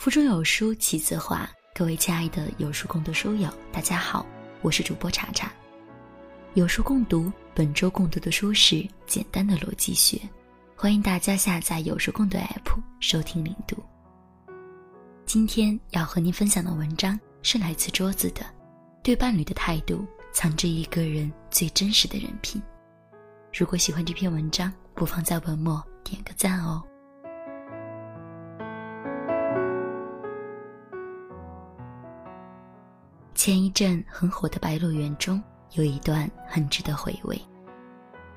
腹中有书气自华，各位亲爱的有书共读书友，大家好，我是主播查查。有书共读本周共读的书是《简单的逻辑学》，欢迎大家下载有书共读 APP 收听领读。今天要和您分享的文章是来自桌子的，对伴侣的态度藏着一个人最真实的人品。如果喜欢这篇文章，不妨在文末点个赞哦。前一阵很火的《白鹿原》中有一段很值得回味。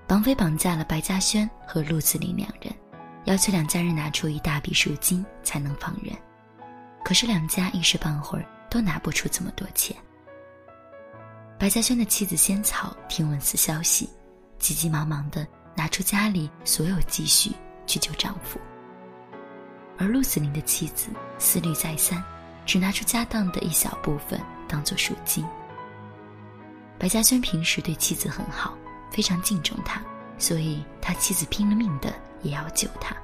绑匪绑架了白嘉轩和陆子霖两人，要求两家人拿出一大笔赎金才能放人。可是两家一时半会儿都拿不出这么多钱。白嘉轩的妻子仙草听闻此消息，急急忙忙地拿出家里所有积蓄去救丈夫。而陆子霖的妻子思虑再三，只拿出家当的一小部分。当做赎金。白嘉轩平时对妻子很好，非常敬重她，所以他妻子拼了命的也要救他。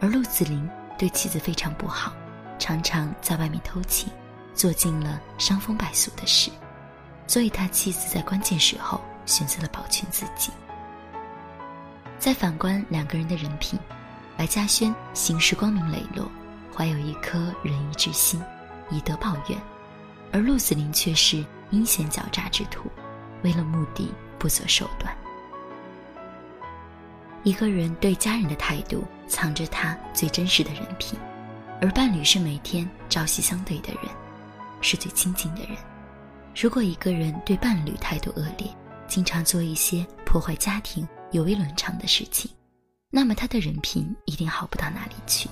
而陆子霖对妻子非常不好，常常在外面偷情，做尽了伤风败俗的事，所以他妻子在关键时候选择了保全自己。再反观两个人的人品，白嘉轩行事光明磊落，怀有一颗仁义之心。以德报怨，而陆子霖却是阴险狡诈之徒，为了目的不择手段。一个人对家人的态度，藏着他最真实的人品；而伴侣是每天朝夕相对的人，是最亲近的人。如果一个人对伴侣态度恶劣，经常做一些破坏家庭、有违伦常的事情，那么他的人品一定好不到哪里去。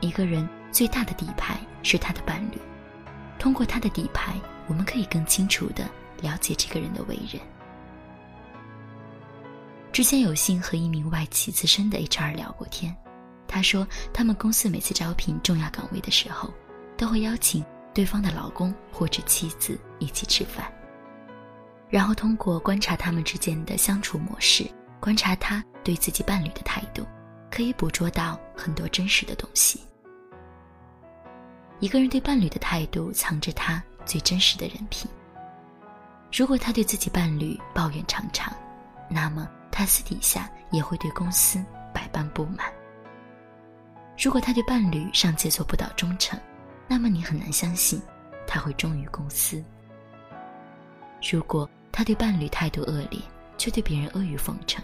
一个人。最大的底牌是他的伴侣，通过他的底牌，我们可以更清楚的了解这个人的为人。之前有幸和一名外企资深的 HR 聊过天，他说他们公司每次招聘重要岗位的时候，都会邀请对方的老公或者妻子一起吃饭，然后通过观察他们之间的相处模式，观察他对自己伴侣的态度，可以捕捉到很多真实的东西。一个人对伴侣的态度，藏着他最真实的人品。如果他对自己伴侣抱怨常常，那么他私底下也会对公司百般不满。如果他对伴侣尚且做不到忠诚，那么你很难相信他会忠于公司。如果他对伴侣态度恶劣，却对别人阿谀奉承，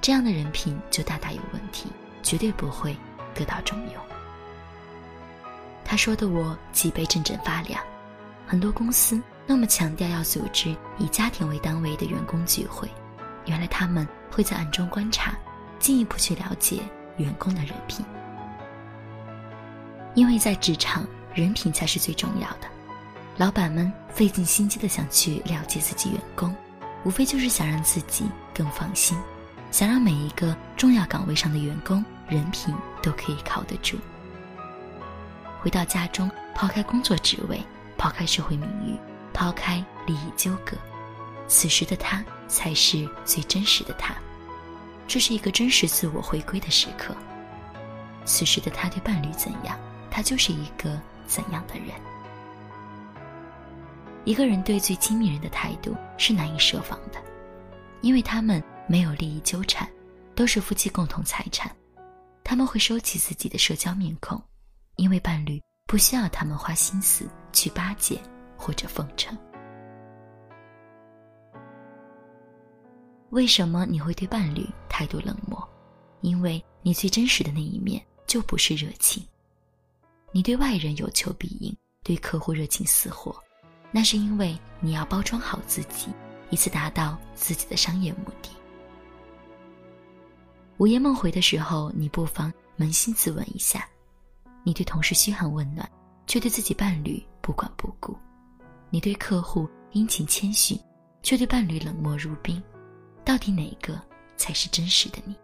这样的人品就大大有问题，绝对不会得到重用。他说的我脊背阵阵发凉，很多公司那么强调要组织以家庭为单位的员工聚会，原来他们会在暗中观察，进一步去了解员工的人品。因为在职场，人品才是最重要的。老板们费尽心机的想去了解自己员工，无非就是想让自己更放心，想让每一个重要岗位上的员工人品都可以靠得住。回到家中，抛开工作职位，抛开社会名誉，抛开利益纠葛，此时的他才是最真实的他。这是一个真实自我回归的时刻。此时的他对伴侣怎样，他就是一个怎样的人。一个人对最亲密人的态度是难以设防的，因为他们没有利益纠缠，都是夫妻共同财产，他们会收起自己的社交面孔。因为伴侣不需要他们花心思去巴结或者奉承。为什么你会对伴侣态度冷漠？因为你最真实的那一面就不是热情。你对外人有求必应，对客户热情似火，那是因为你要包装好自己，以此达到自己的商业目的。午夜梦回的时候，你不妨扪心自问一下。你对同事嘘寒问暖，却对自己伴侣不管不顾；你对客户殷勤谦逊，却对伴侣冷漠如冰。到底哪个才是真实的你？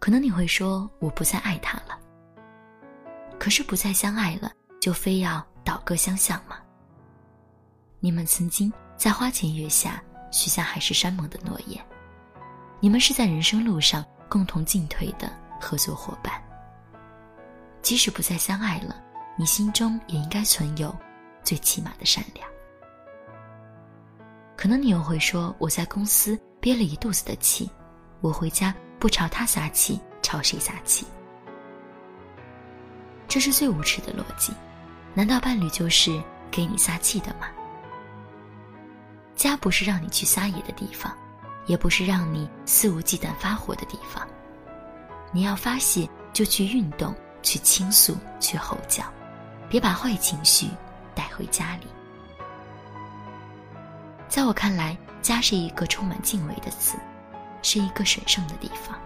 可能你会说，我不再爱他了。可是不再相爱了，就非要倒戈相向吗？你们曾经在花前月下许下海誓山盟的诺言，你们是在人生路上共同进退的。合作伙伴。即使不再相爱了，你心中也应该存有最起码的善良。可能你又会说，我在公司憋了一肚子的气，我回家不朝他撒气，朝谁撒气？这是最无耻的逻辑。难道伴侣就是给你撒气的吗？家不是让你去撒野的地方，也不是让你肆无忌惮发火的地方。你要发泄就去运动，去倾诉，去吼叫，别把坏情绪带回家里。在我看来，家是一个充满敬畏的词，是一个神圣的地方。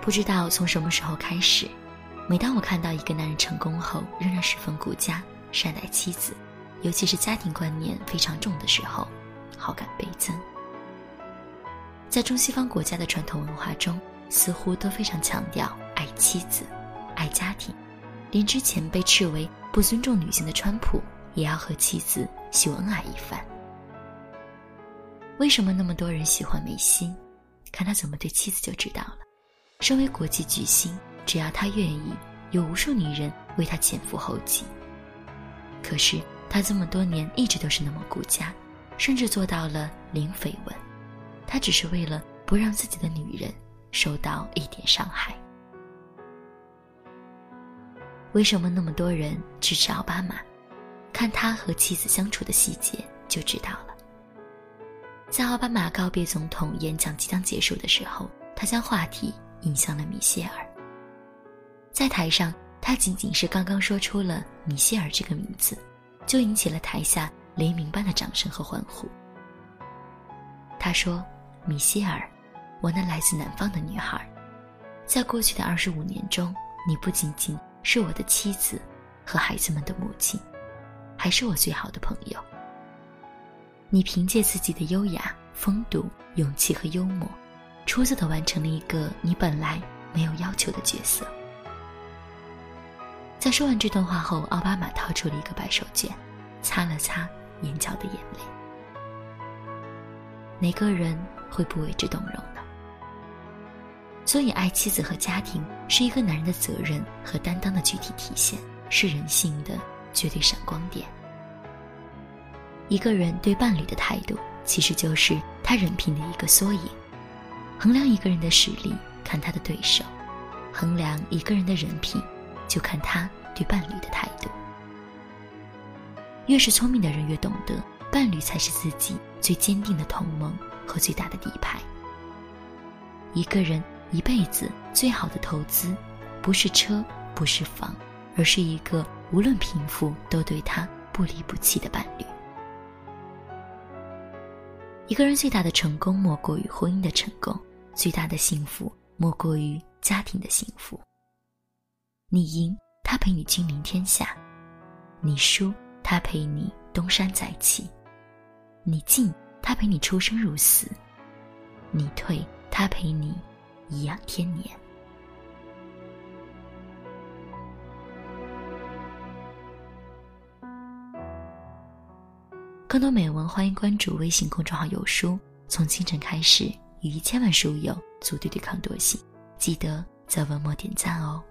不知道从什么时候开始，每当我看到一个男人成功后仍然十分顾家，善待妻子。尤其是家庭观念非常重的时候，好感倍增。在中西方国家的传统文化中，似乎都非常强调爱妻子、爱家庭，连之前被斥为不尊重女性的川普，也要和妻子秀恩爱一番。为什么那么多人喜欢梅西？看他怎么对妻子就知道了。身为国际巨星，只要他愿意，有无数女人为他前赴后继。可是。他这么多年一直都是那么顾家，甚至做到了零绯闻。他只是为了不让自己的女人受到一点伤害。为什么那么多人支持奥巴马？看他和妻子相处的细节就知道了。在奥巴马告别总统演讲即将结束的时候，他将话题引向了米歇尔。在台上，他仅仅是刚刚说出了米歇尔这个名字。就引起了台下雷鸣般的掌声和欢呼。他说：“米歇尔，我那来自南方的女孩，在过去的二十五年中，你不仅仅是我的妻子和孩子们的母亲，还是我最好的朋友。你凭借自己的优雅、风度、勇气和幽默，出色的完成了一个你本来没有要求的角色。”在说完这段话后，奥巴马掏出了一个白手绢，擦了擦眼角的眼泪。哪个人会不为之动容？所以，爱妻子和家庭是一个男人的责任和担当的具体体现，是人性的绝对闪光点。一个人对伴侣的态度，其实就是他人品的一个缩影。衡量一个人的实力，看他的对手；衡量一个人的人品。就看他对伴侣的态度。越是聪明的人，越懂得伴侣才是自己最坚定的同盟和最大的底牌。一个人一辈子最好的投资，不是车，不是房，而是一个无论贫富都对他不离不弃的伴侣。一个人最大的成功，莫过于婚姻的成功；最大的幸福，莫过于家庭的幸福。你赢，他陪你君临天下；你输，他陪你东山再起；你进，他陪你出生入死；你退，他陪你颐养天年。更多美文，欢迎关注微信公众号“有书”。从清晨开始，与一千万书友组队对抗惰性，记得在文末点赞哦。